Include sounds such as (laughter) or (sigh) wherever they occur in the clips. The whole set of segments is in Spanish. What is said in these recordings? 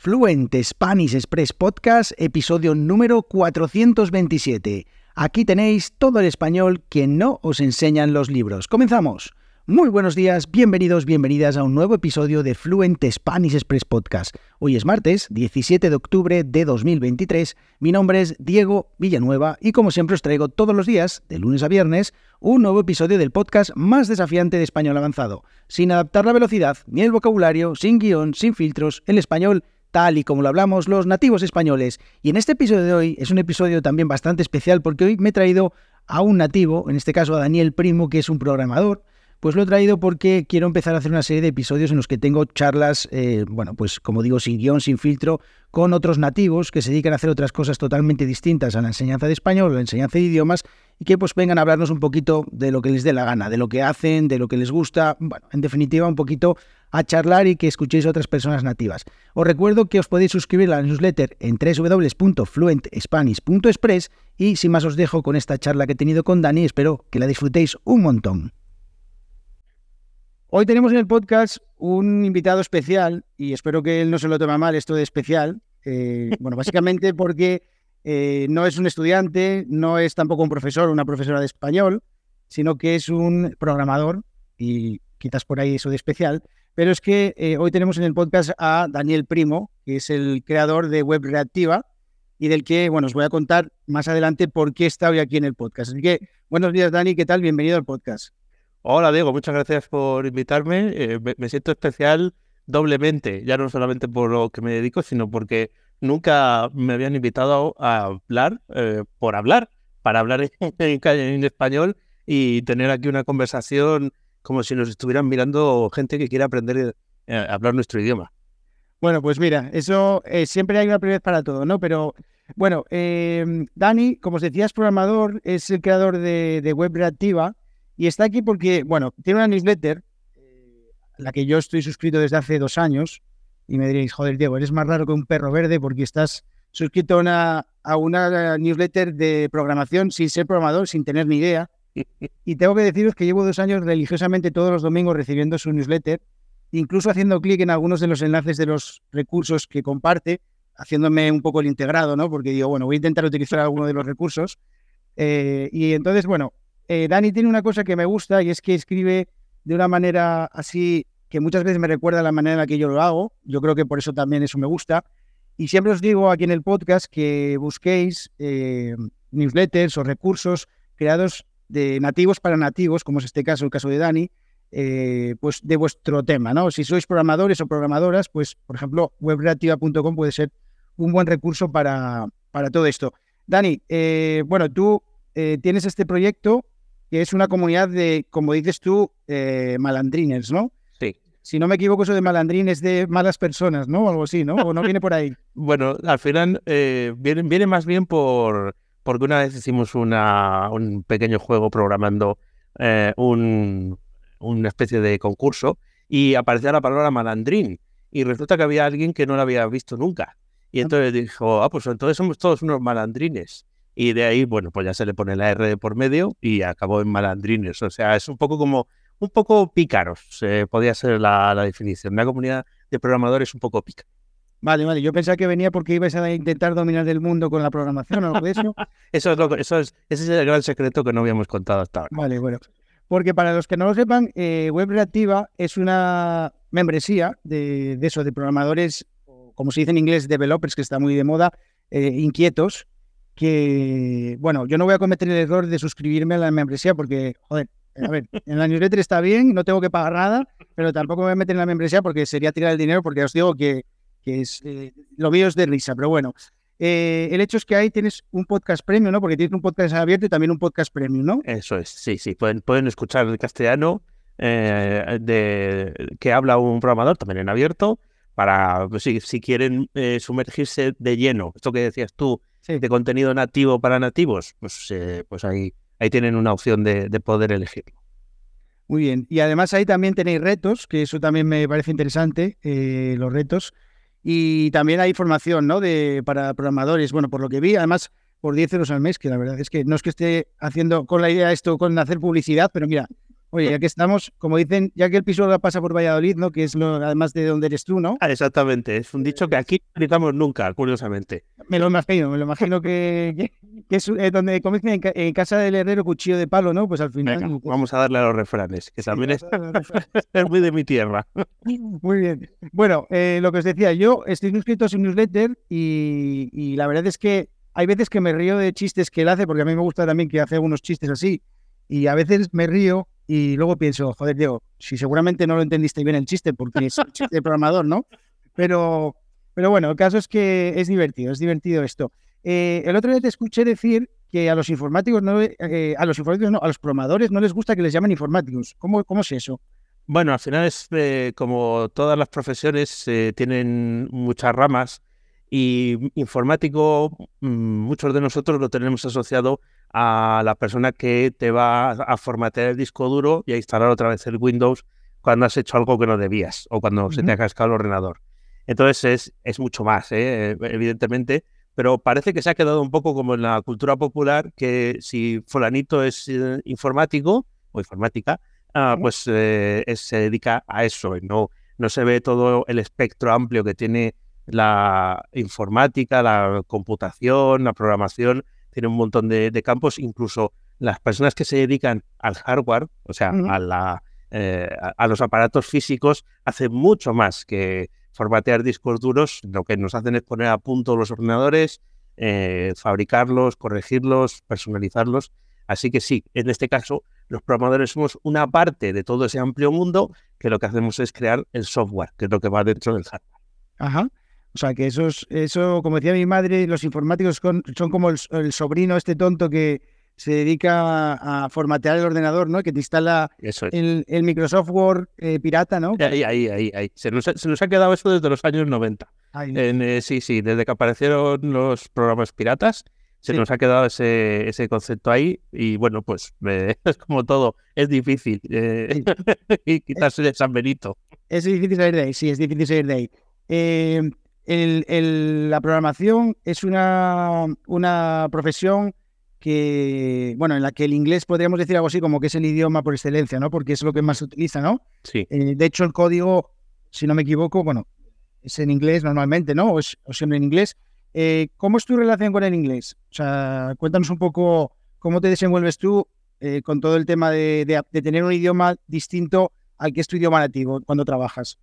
Fluent Spanish Express Podcast, episodio número 427. Aquí tenéis todo el español que no os enseñan los libros. Comenzamos. Muy buenos días, bienvenidos, bienvenidas a un nuevo episodio de Fluent Spanish Express Podcast. Hoy es martes, 17 de octubre de 2023. Mi nombre es Diego Villanueva y como siempre os traigo todos los días, de lunes a viernes, un nuevo episodio del podcast más desafiante de español avanzado, sin adaptar la velocidad ni el vocabulario, sin guion, sin filtros, el español tal y como lo hablamos los nativos españoles. Y en este episodio de hoy es un episodio también bastante especial porque hoy me he traído a un nativo, en este caso a Daniel Primo, que es un programador. Pues lo he traído porque quiero empezar a hacer una serie de episodios en los que tengo charlas, eh, bueno, pues como digo, sin guion, sin filtro, con otros nativos que se dedican a hacer otras cosas totalmente distintas a la enseñanza de español, a la enseñanza de idiomas, y que pues vengan a hablarnos un poquito de lo que les dé la gana, de lo que hacen, de lo que les gusta, bueno, en definitiva un poquito a charlar y que escuchéis a otras personas nativas. Os recuerdo que os podéis suscribir a la newsletter en www.fluentspanish.express y sin más os dejo con esta charla que he tenido con Dani, espero que la disfrutéis un montón. Hoy tenemos en el podcast un invitado especial y espero que él no se lo tome mal esto de especial. Eh, (laughs) bueno, básicamente porque eh, no es un estudiante, no es tampoco un profesor o una profesora de español, sino que es un programador y quizás por ahí eso de especial. Pero es que eh, hoy tenemos en el podcast a Daniel Primo, que es el creador de Web Reactiva y del que, bueno, os voy a contar más adelante por qué está hoy aquí en el podcast. Así que, buenos días, Dani, ¿qué tal? Bienvenido al podcast. Hola, Diego, muchas gracias por invitarme. Eh, me, siento especial doblemente, ya no solamente por lo que me dedico, sino porque nunca me habían invitado a hablar eh, por hablar, para hablar en, (laughs) español y tener aquí una conversación como si nos estuvieran mirando gente que quiere aprender eh, a hablar nuestro idioma. Bueno, pues mira, eso siempre hay una prioridad para todo, ¿no? Pero bueno, Dani, como os decía, es programador, es el creador de, Web Reactiva y está aquí porque, bueno, tiene una newsletter, eh, la que yo estoy suscrito desde hace dos años, y me diréis, joder, Diego, eres más raro que un perro verde porque estás suscrito a una, a una newsletter de programación sin ser programador, sin tener ni idea. Y tengo que deciros que llevo dos años religiosamente todos los domingos recibiendo su newsletter, incluso haciendo clic en algunos de los enlaces de los recursos que comparte, haciéndome un poco el integrado, ¿no? Porque digo, bueno, voy a intentar utilizar alguno de los recursos. Eh, y entonces, bueno, eh, Dani tiene una cosa que me gusta y es que escribe de una manera así que muchas veces me recuerda la manera en la que yo lo hago. Yo creo que por eso también eso me gusta. Y siempre os digo aquí en el podcast que busquéis eh, newsletters o recursos creados de nativos para nativos, como es este caso, el caso de Dani, eh, pues de vuestro tema, ¿no? Si sois programadores o programadoras, pues, por ejemplo, webreactiva.com puede ser un buen recurso para, para todo esto. Dani, eh, bueno, tú tienes este proyecto que es una comunidad de, como dices tú, malandrines, ¿no? Sí. Si no me equivoco, eso de malandrines de malas personas, ¿no? O algo así, ¿no? ¿O no viene por ahí? (laughs) bueno, al final viene, viene más bien por porque una vez hicimos una, un pequeño juego programando eh, un, una especie de concurso y aparecía la palabra malandrín y resulta que había alguien que no la había visto nunca. Y entonces dijo, ah, pues entonces somos todos unos malandrines. Y de ahí, bueno, pues ya se le pone la R por medio y acabó en malandrines. O sea, es un poco como, un poco pícaros, eh, podría ser la, la definición. Una comunidad de programadores un poco pícara. Vale, vale. Yo pensaba que venía porque ibas a intentar dominar el mundo con la programación o algo de eso. (laughs) eso es lo eso es, ese es el gran secreto que no habíamos contado hasta ahora. Vale, bueno. Porque para los que no lo sepan, eh, Web Reactiva es una membresía de, eso, de programadores, como se dice en inglés, developers, que está muy de moda, eh, inquietos, que, bueno, yo no voy a cometer el error de suscribirme a la membresía porque, joder, a ver, (laughs) en la newsletter está bien, no tengo que pagar nada, pero tampoco me voy a meter en la membresía porque sería tirar el dinero, porque os digo que que es, eh, lo mío es de risa, pero bueno. Eh, el hecho es que ahí tienes un podcast premium, ¿no? Porque tienes un podcast abierto y también un podcast premium, ¿no? Eso es, sí, sí. Pueden, pueden escuchar el castellano eh, de, que habla un programador también en abierto para, pues, si, si quieren sumergirse de lleno, esto que decías tú, de contenido nativo para nativos, pues, pues ahí, ahí tienen una opción de, de poder elegirlo. Muy bien. Y además ahí también tenéis retos, que eso también me parece interesante, los retos. Y también hay formación ¿no? de, para programadores. Bueno, por lo que vi, además por 10 euros al mes, que la verdad es que no es que esté haciendo con la idea esto con hacer publicidad, pero mira, Oye, ya que estamos, como dicen, ya que el piso pasa por Valladolid, ¿no? Que es lo, además de donde eres tú, ¿no? Ah, exactamente, es un dicho que aquí no utilizamos nunca, curiosamente. Me lo imagino, me lo imagino que, que, es eh, donde dicen, en, casa del herrero cuchillo de palo, ¿no? Pues al final. Venga, vamos a darle a los refranes, que también es, (laughs) es, muy de mi tierra. Muy bien. Bueno, eh, lo que os decía, yo estoy suscrito a su newsletter y, y la verdad es que hay veces que me río de chistes que él hace, porque a mí me gusta también que hace algunos chistes así. Y a veces me río y luego pienso, joder, Diego, si seguramente no lo entendiste bien el chiste, porque es un chiste de programador, ¿no? Pero, pero bueno, el caso es que es divertido, es divertido esto. Eh, el otro día te escuché decir que a los informáticos no, eh, a los informáticos no, a los programadores no les gusta que les llamen informáticos. ¿Cómo, cómo es eso? Bueno, al final es eh, como todas las profesiones tienen muchas ramas y informático, mm, muchos de nosotros lo tenemos asociado a la persona que te va a formatear el disco duro y a instalar otra vez el Windows cuando has hecho algo que no debías o cuando se te ha cascado el ordenador. Entonces es, es mucho más, ¿eh? evidentemente, pero parece que se ha quedado un poco como en la cultura popular que si fulanito es eh, informático o informática, ah, pues eh, se dedica a eso, no, no se ve todo el espectro amplio que tiene la informática, la computación, la programación tiene un montón de, campos, incluso las personas que se dedican al hardware, o sea, a, la, eh, a, los aparatos físicos, hacen mucho más que formatear discos duros, lo que nos hacen es poner a punto los ordenadores, eh, fabricarlos, corregirlos, personalizarlos. Así que sí, en este caso, los programadores somos una parte de todo ese amplio mundo que lo que hacemos es crear el software, que es lo que va dentro del hardware. Ajá. O sea, que esos, eso, como decía mi madre, los informáticos son como el, sobrino este tonto que se dedica a, formatear el ordenador, ¿no? Que te instala el, Microsoft Word eh, pirata, ¿no? Ahí, ahí, ahí, ahí. Se nos, ha, quedado eso desde los años 90. Eh, sí, sí, desde que aparecieron los programas piratas, se nos ha quedado ese, ese concepto ahí y bueno, pues (laughs) es como todo, es difícil eh, (laughs) quitarse de San Benito. Es difícil salir de ahí, sí, es difícil salir de ahí. Eh, el, la programación es una, una profesión que, bueno, en la que el inglés podríamos decir algo así como que es el idioma por excelencia, ¿no? Porque es lo que más se utiliza, ¿no? Sí. Eh, de hecho, el código, si no me equivoco, bueno, es en inglés normalmente, ¿no? O, es, siempre en inglés. Eh, ¿Cómo es tu relación con el inglés? O sea, cuéntanos un poco cómo te desenvuelves tú eh, con todo el tema de, de, tener un idioma distinto al que es tu idioma nativo cuando trabajas.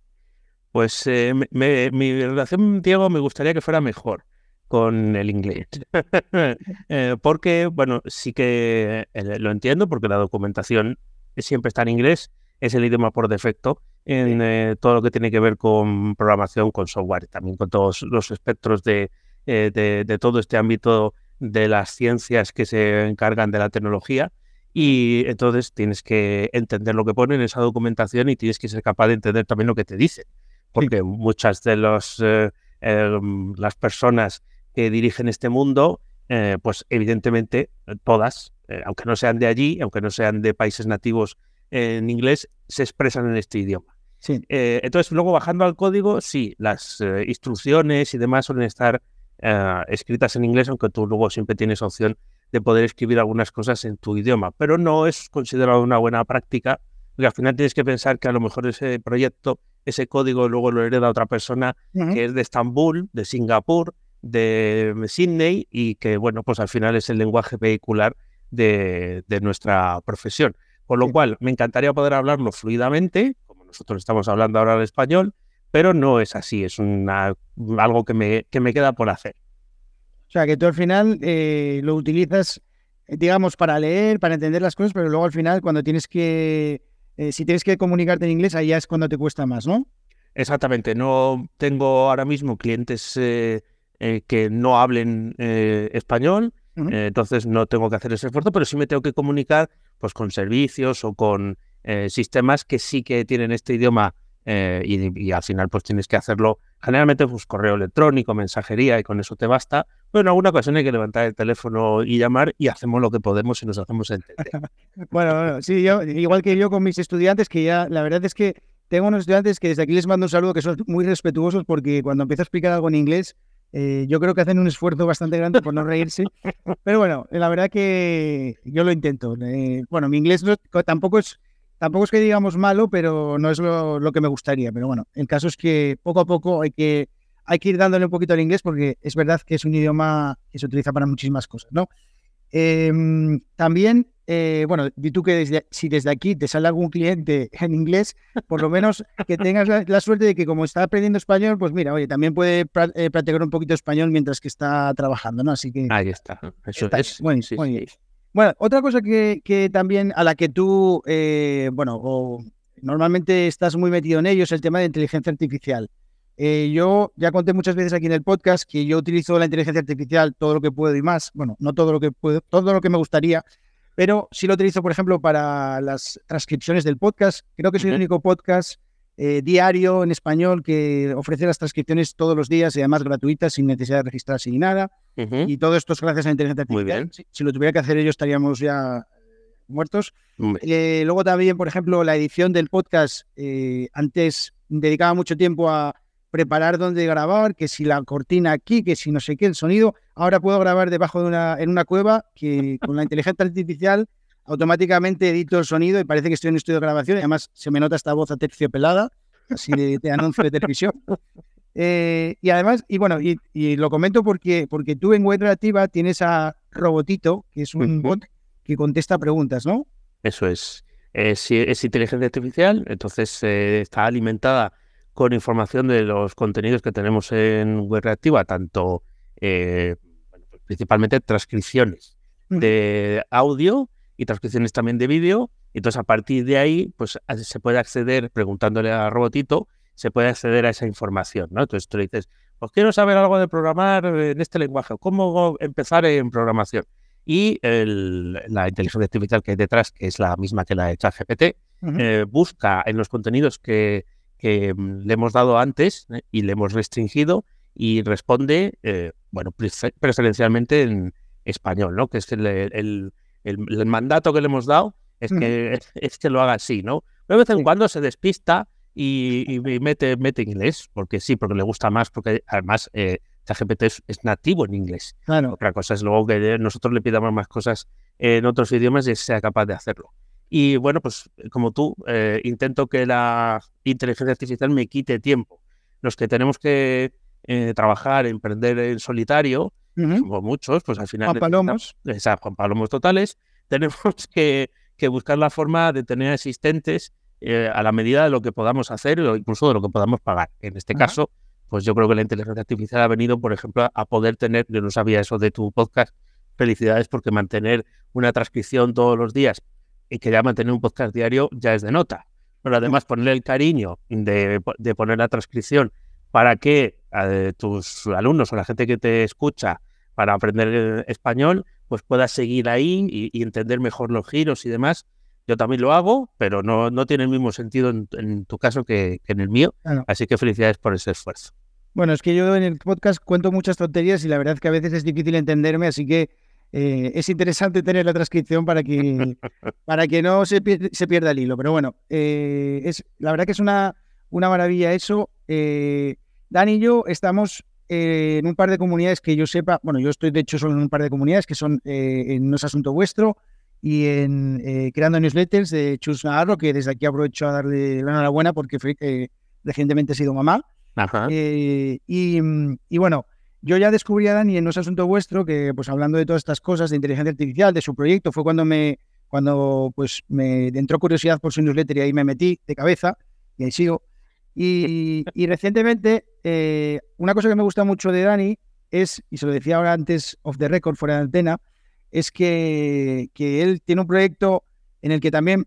Pues eh, mi relación, Diego, me gustaría que fuera mejor con el inglés. (laughs) Eh, porque, bueno, sí que eh, lo entiendo, porque la documentación siempre está en inglés, es el idioma por defecto en todo lo que tiene que ver con programación, con software, también con todos los espectros de, de, todo este ámbito de las ciencias que se encargan de la tecnología. Y entonces tienes que entender lo que pone en esa documentación y tienes que ser capaz de entender también lo que te dicen porque muchas de los, eh, em, las personas que dirigen este mundo, eh, pues evidentemente todas, eh, aunque no sean de allí, aunque no sean de países nativos en inglés, se expresan en este idioma. Sí. entonces, luego bajando al código, sí, las instrucciones y demás suelen estar escritas en inglés, aunque tú luego siempre tienes opción de poder escribir algunas cosas en tu idioma, pero no es considerado una buena práctica, porque al final tienes que pensar que a lo mejor ese proyecto ese código luego lo hereda otra persona que es de Estambul, de Singapur, de Sydney y que, bueno, pues al final es el lenguaje vehicular de, nuestra profesión. Con lo cual, me encantaría poder hablarlo fluidamente, como nosotros estamos hablando ahora el español, pero no es así, es una, algo que me, que me queda por hacer. O sea, que tú al final eh, lo utilizas, digamos, para leer, para entender las cosas, pero luego al final, cuando tienes que eh, si tienes que comunicarte en inglés, ahí ya es cuando te cuesta más, ¿no? Exactamente, no tengo ahora mismo clientes eh, eh, que no hablen español, entonces no tengo que hacer ese esfuerzo, pero sí me tengo que comunicar pues, con servicios o con sistemas que sí que tienen este idioma y, al final pues tienes que hacerlo generalmente pues correo electrónico, mensajería y con eso te basta. Pero en alguna ocasión hay que levantar el teléfono y llamar y hacemos lo que podemos y nos hacemos entender. (laughs) bueno, sí, yo, igual que yo con mis estudiantes, que ya la verdad es que tengo unos estudiantes que desde aquí les mando un saludo que son muy respetuosos porque cuando empiezo a explicar algo en inglés, eh, yo creo que hacen un esfuerzo bastante grande por no reírse. (laughs) Pero bueno, la verdad que yo lo intento. Eh, bueno, mi inglés tampoco es tampoco es que digamos malo, pero no es lo, lo, que me gustaría. Pero bueno, el caso es que poco a poco hay que, hay que ir dándole un poquito al inglés porque es verdad que es un idioma que se utiliza para muchísimas cosas, ¿no? Em, también, eh, bueno, di tú que desde, si desde aquí te sale algún cliente en inglés, por lo menos que tengas la, suerte de que como está aprendiendo español, pues mira, oye, también puede eh, practicar un poquito español mientras que está trabajando, ¿no? Así que... Ahí está. Eso es. Bueno, bueno, otra cosa que, que, también a la que tú, eh, bueno, o normalmente estás muy metido en ello es el tema de inteligencia artificial. Eh, yo ya conté muchas veces aquí en el podcast que yo utilizo la inteligencia artificial todo lo que puedo y más. Bueno, no todo lo que puedo, todo lo que me gustaría, pero sí lo utilizo, por ejemplo, para las transcripciones del podcast. Creo que soy el único podcast eh, diario en español que ofrece las transcripciones todos los días y además gratuitas, sin necesidad de registrarse ni nada. Y todo esto es gracias a la inteligencia artificial. Muy bien. Si, lo tuviera que hacer yo, estaríamos ya muertos. Eh, luego también, por ejemplo, la edición del podcast. antes dedicaba mucho tiempo a preparar dónde grabar, que si la cortina aquí, que si no sé qué, el sonido. Ahora puedo grabar debajo de una, en una cueva que con la inteligencia artificial automáticamente edito el sonido y parece que estoy en un estudio de grabación y además se me nota esta voz a pelada así de, anuncio de televisión. (laughs) Eh, y además, y bueno, y, lo comento porque, porque tú en Web Relativa tienes a Robotito, que es un bot que contesta preguntas, ¿no? Eso es. Es, es inteligencia artificial, entonces eh, está alimentada con información de los contenidos que tenemos en Web Reactiva, tanto eh, principalmente transcripciones de audio y transcripciones también de vídeo. Entonces, a partir de ahí, pues se puede acceder, preguntándole a Robotito, se puede acceder a esa información, ¿no? Entonces tú le dices, pues quiero saber algo de programar en este lenguaje, ¿cómo empezar en programación? Y la inteligencia artificial que hay detrás, que es la misma que la de ChatGPT, eh, busca en los contenidos que, que mm, le hemos dado antes ¿eh? y le hemos restringido y responde, eh, bueno, preferencialmente en español, ¿no? Que es el, el, el, mandato que le hemos dado es que, (laughs) es que lo haga así, ¿no? Pero de vez en cuando se despista y, y, mete, mete inglés, porque sí, porque le gusta más, porque además eh, ChatGPT es, es, nativo en inglés. Claro. Otra cosa es luego que nosotros le pidamos más cosas en otros idiomas y sea capaz de hacerlo. Y bueno, pues como tú, eh, intento que la inteligencia artificial me quite tiempo. Los que tenemos que eh, trabajar, emprender en solitario, como muchos, pues al final... Juan Palomos. Exacto, Juan Palomos totales, (laughs) tenemos que, que, buscar la forma de tener asistentes eh, a la medida de lo que podamos hacer o incluso de lo que podamos pagar. En este caso, pues yo creo que la inteligencia artificial ha venido, por ejemplo, a poder tener, yo no sabía eso de tu podcast, felicidades porque mantener una transcripción todos los días y que ya mantener un podcast diario ya es de nota. Pero además ponerle el cariño de, poner la transcripción para que eh, tus alumnos o la gente que te escucha para aprender español, pues puedas seguir ahí y, entender mejor los giros y demás. Yo también lo hago, pero no, no tiene el mismo sentido en, tu caso que, en el mío. Así que felicidades por ese esfuerzo. Bueno, es que yo en el podcast cuento muchas tonterías y la verdad es que a veces es difícil entenderme, así que eh, es interesante tener la transcripción para que, para que no se, se pierda el hilo. Pero bueno, eh, es, la verdad que es una, una maravilla eso. Eh, Dan y yo estamos en un par de comunidades que yo sepa, bueno, yo estoy de hecho solo en un par de comunidades que son en No es Asunto Vuestro y en Creando Newsletters de Chus Navarro, que desde aquí aprovecho a darle la enhorabuena porque recientemente ha sido mamá. y, y bueno, yo ya descubrí a Dani en No es Asunto Vuestro, que pues hablando de todas estas cosas de inteligencia artificial, de su proyecto, fue cuando me, cuando pues me entró curiosidad por su newsletter y ahí me metí de cabeza y ahí sigo. Y, recientemente, eh, una cosa que me gusta mucho de Dani es, y se lo decía ahora antes of the record, fuera de antena, es que, que él tiene un proyecto en el que también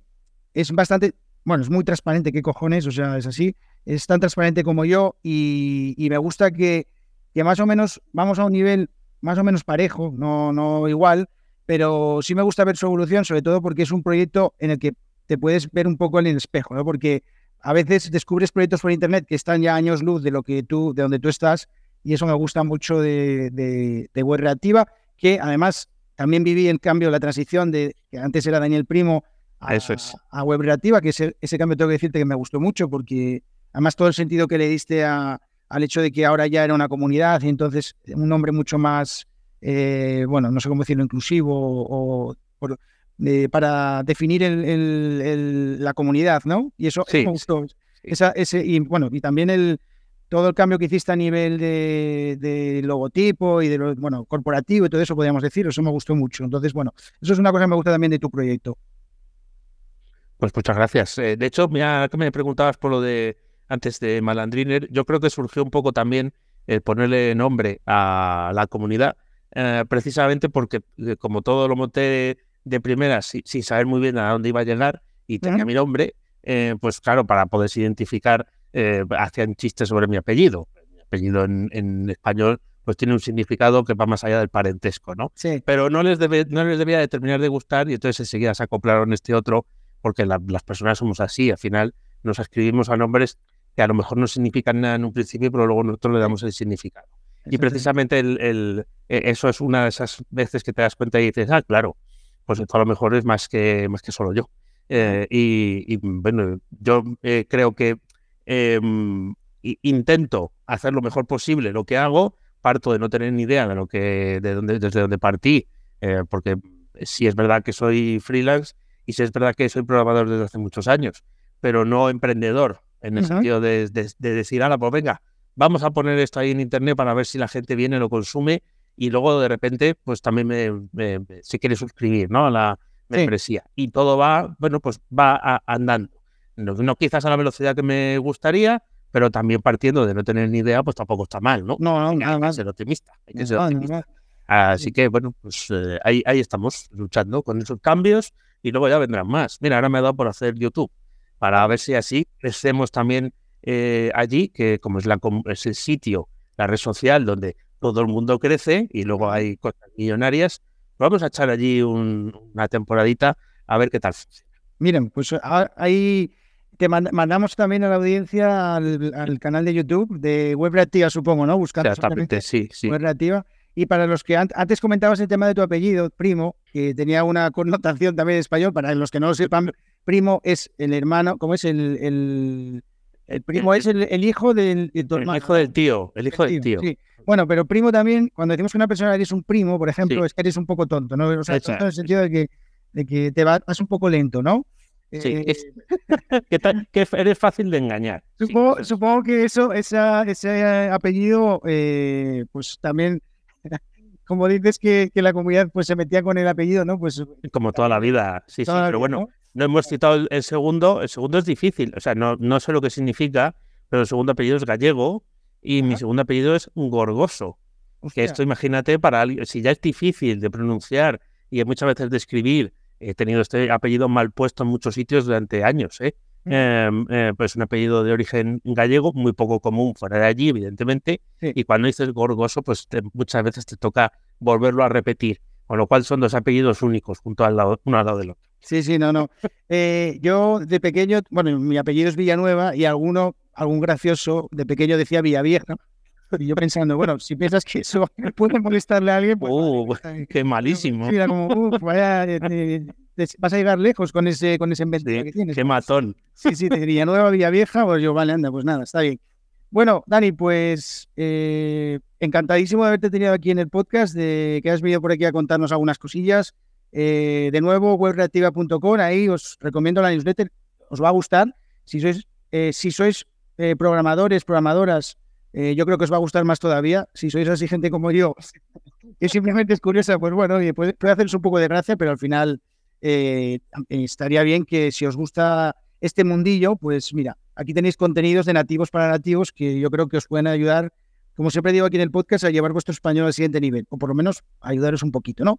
es bastante, bueno, es muy transparente, qué cojones, o sea, es así, es tan transparente como yo y me gusta que que más o menos vamos a un nivel más o menos parejo, no, no igual, pero sí me gusta ver su evolución, sobre todo porque es un proyecto en el que te puedes ver un poco en el espejo, ¿no? Porque a veces descubres proyectos por internet que están ya años luz de lo que tú, de donde tú estás, y eso me gusta mucho de, de, Web Reactiva, que además también viví el cambio, la transición de que antes era Daniel Primo a, eso es. a Web Reactiva, que ese, ese cambio tengo que decirte que me gustó mucho, porque además todo el sentido que le diste a, al hecho de que ahora ya era una comunidad y entonces un nombre mucho más, eh, bueno, no sé cómo decirlo, inclusivo o, para definir la comunidad, ¿no? Y eso sí, me gustó. Esa, ese, y bueno, y también el, todo el cambio que hiciste a nivel de, logotipo y de lo, bueno, corporativo y todo eso, podríamos decir, eso me gustó mucho. Entonces, bueno, eso es una cosa que me gusta también de tu proyecto. Pues muchas gracias. Eh, de hecho, mira, que me preguntabas por lo de antes de Malandriner, yo creo que surgió un poco también el ponerle nombre a la comunidad, eh, precisamente porque eh, como todo lo monté de, primera sin saber muy bien a dónde iba a llegar y tenía mi nombre, pues claro, para poderse identificar eh, hacían chistes sobre mi apellido. Mi apellido en, español pues tiene un significado que va más allá del parentesco, ¿no? Sí. Pero no les, debe, no les debía de terminar de gustar y entonces enseguida se acoplaron este otro porque las personas somos así, al final nos escribimos a nombres que a lo mejor no significan nada en un principio, pero luego nosotros le damos el significado. y precisamente el, e, eso es una de esas veces que te das cuenta y dices, ah, claro, pues esto a lo mejor es más que, más que solo yo. Eh, y, bueno, yo eh, creo que Em, intento hacer lo mejor posible lo que hago, parto de no tener ni idea de lo que, de dónde, desde dónde partí, eh, porque sí es verdad que soy freelance y sí es verdad que soy programador desde hace muchos años, pero no emprendedor, en el sentido de, decir, ahora, pues venga, vamos a poner esto ahí en internet para ver si la gente viene, lo consume y luego de repente, pues también me, se quiere suscribir, ¿no? A la membresía. Y todo va, bueno, pues va andando. No, quizás a la velocidad que me gustaría, pero también partiendo de no tener ni idea, pues tampoco está mal, ¿no? No, no, nada más. Ser optimista. Hay que ser optimista. Así que, bueno, pues eh, ahí, ahí estamos luchando con esos cambios y luego ya vendrán más. Mira, ahora me ha dado por hacer YouTube para ver si así crecemos también eh, allí, que como es, la, es el sitio, la red social donde todo el mundo crece y luego hay cosas millonarias, vamos a echar allí una temporadita a ver qué tal Miren, pues ah, ahí te mandamos también a la audiencia al, canal de YouTube de Web Reactiva, supongo, ¿no? Buscando sí, sí. Web Reactiva. Y para los que antes comentabas el tema de tu apellido, primo, que tenía una connotación también en español, para los que no lo sepan, primo es el hermano, ¿cómo es el, el, primo es el, hijo del El hijo del tío, el hijo del tío. Bueno, pero primo también, cuando decimos que una persona eres un primo, por ejemplo, es que eres un poco tonto, ¿no? O sea, en el sentido de que, de que te vas un poco lento, ¿no? Sí, eh, (laughs) que, eres fácil de engañar. Supongo, que eso, esa, ese apellido, eh, pues también, (laughs) como dices que, que, la comunidad pues se metía con el apellido, ¿no? Pues como toda la vida, sí, sí, pero bueno, ¿no? Hemos citado el, segundo, el segundo es difícil, o sea, no, no sé lo que significa, pero el segundo apellido es gallego y mi segundo apellido es gorgoso. Que esto, imagínate, para alguien, si ya es difícil de pronunciar y muchas veces de escribir he tenido este apellido mal puesto en muchos sitios durante años. ¿eh? Em, eh, pues un apellido de origen gallego, muy poco común fuera de allí, evidentemente. Y cuando dices gorgoso, pues muchas veces te toca volverlo a repetir. Con lo cual son dos apellidos únicos, junto al lado, uno al lado del otro. Sí, sí, no, no. Eh, yo de pequeño, bueno, mi apellido es Villanueva y alguno, algún gracioso de pequeño decía Villavieja. Y yo pensando, bueno, si piensas que eso (laughs) puede molestarle a alguien, pues. Uh, (laughs) qué malísimo. Mira, como, vaya, eh, vas a llegar lejos con ese, con ese invento que tienes. Qué matón. Sí, sí, te diría Nueva Villa Vieja, pues yo, vale, anda, pues nada, está bien. Bueno, Dani, pues eh, encantadísimo de haberte tenido aquí en el podcast, de que has venido por aquí a contarnos algunas cosillas. Eh, de nuevo, webreactiva.com, ahí os recomiendo la newsletter, os va a gustar. Si sois, si sois programadores, programadoras, eh, yo creo que os va a gustar más todavía. Si sois así gente como yo, que simplemente es curiosa, pues bueno, puede, puede haceros un poco de gracia, pero al final eh, estaría bien que si os gusta este mundillo, pues mira, aquí tenéis contenidos de nativos para nativos que yo creo que os pueden ayudar, como siempre digo aquí en el podcast, a llevar vuestro español al siguiente nivel, o por lo menos ayudaros un poquito, ¿no?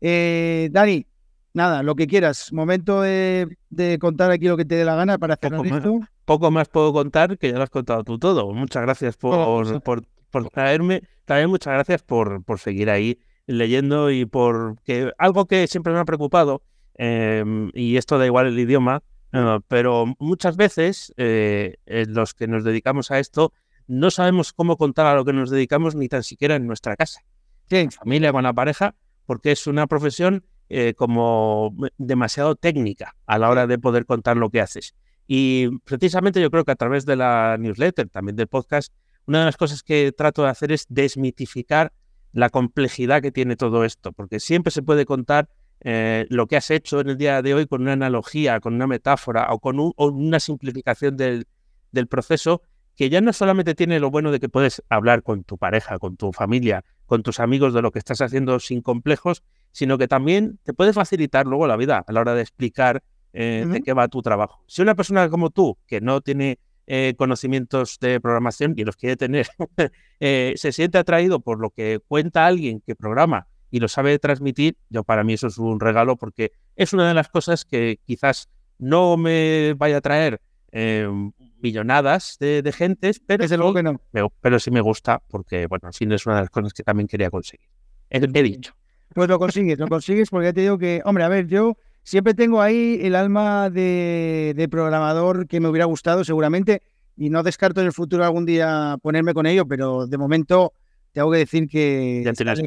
Eh, Dani, nada, lo que quieras. Momento de, contar aquí lo que te dé la gana para hacer esto. poco más puedo contar, que ya lo has contado tú todo. Muchas gracias por, oh, por, traerme. También muchas gracias por, por seguir ahí leyendo y por que algo que siempre me ha preocupado, em, y esto da igual el idioma, eh, pero muchas veces eh, los que nos dedicamos a esto no sabemos cómo contar a lo que nos dedicamos ni tan siquiera en nuestra casa, en familia, con la pareja, porque es una profesión eh, como demasiado técnica a la hora de poder contar lo que haces. Y precisamente yo creo que a través de la newsletter, también del podcast, una de las cosas que trato de hacer es desmitificar la complejidad que tiene todo esto, porque siempre se puede contar eh, lo que has hecho en el día de hoy con una analogía, con una metáfora o con una simplificación del proceso, que ya no solamente tiene lo bueno de que puedes hablar con tu pareja, con tu familia, con tus amigos de lo que estás haciendo sin complejos, sino que también te puede facilitar luego la vida a la hora de explicar eh, de qué va tu trabajo. Si una persona como tú, que no tiene eh, conocimientos de programación y los quiere tener, (laughs) eh, se siente atraído por lo que cuenta alguien que programa y lo sabe transmitir, yo para mí eso es un regalo porque es una de las cosas que quizás no me vaya a traer millonadas de, de gentes, pero, Desde luego que no. pero sí me gusta porque, bueno, al fin es una de las cosas que también quería conseguir. He, he dicho. Pues lo consigues, lo consigues porque ya te digo que, hombre, a ver, yo siempre tengo ahí el alma de, programador que me hubiera gustado seguramente y no descarto en el futuro algún día ponerme con ello, pero de momento tengo que decir que... Ya tienes,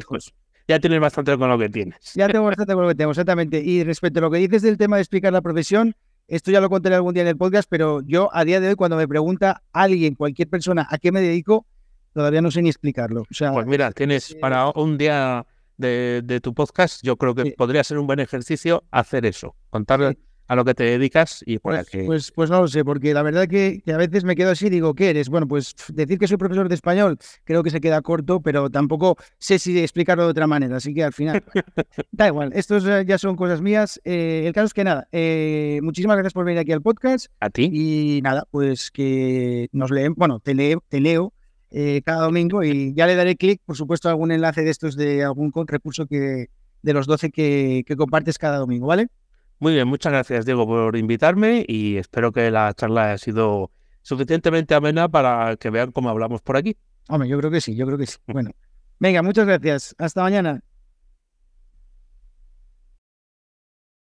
ya tienes bastante con lo que tienes. Ya tengo (laughs) bastante con lo que tengo, exactamente. Y respecto a lo que dices del tema de explicar la profesión, esto ya lo contaré algún día en el podcast, pero yo a día de hoy cuando me pregunta alguien, cualquier persona, a qué me dedico, todavía no sé ni explicarlo. O sea, pues mira, tienes para un día de, tu podcast, yo creo que podría ser un buen ejercicio hacer eso, contar a lo que te dedicas y pues, pues, pues, no lo sé, porque la verdad que, a veces me quedo así y digo, ¿qué eres? Bueno, pues decir que soy profesor de español creo que se queda corto, pero tampoco sé si explicarlo de otra manera, así que al final (laughs) da igual, estos ya son cosas mías. Eh, el caso es que nada, eh, muchísimas gracias por venir aquí al podcast. A ti. Y nada, pues que nos leen, bueno, te leo, te leo eh, cada domingo y ya le daré clic, por supuesto, a algún enlace de estos de algún recurso que de los 12 que, que compartes cada domingo, ¿vale? Muy bien, muchas gracias Diego por invitarme y espero que la charla haya sido suficientemente amena para que vean cómo hablamos por aquí. Hombre, yo creo que sí, yo creo que sí. (laughs) Bueno, venga, muchas gracias. Hasta mañana.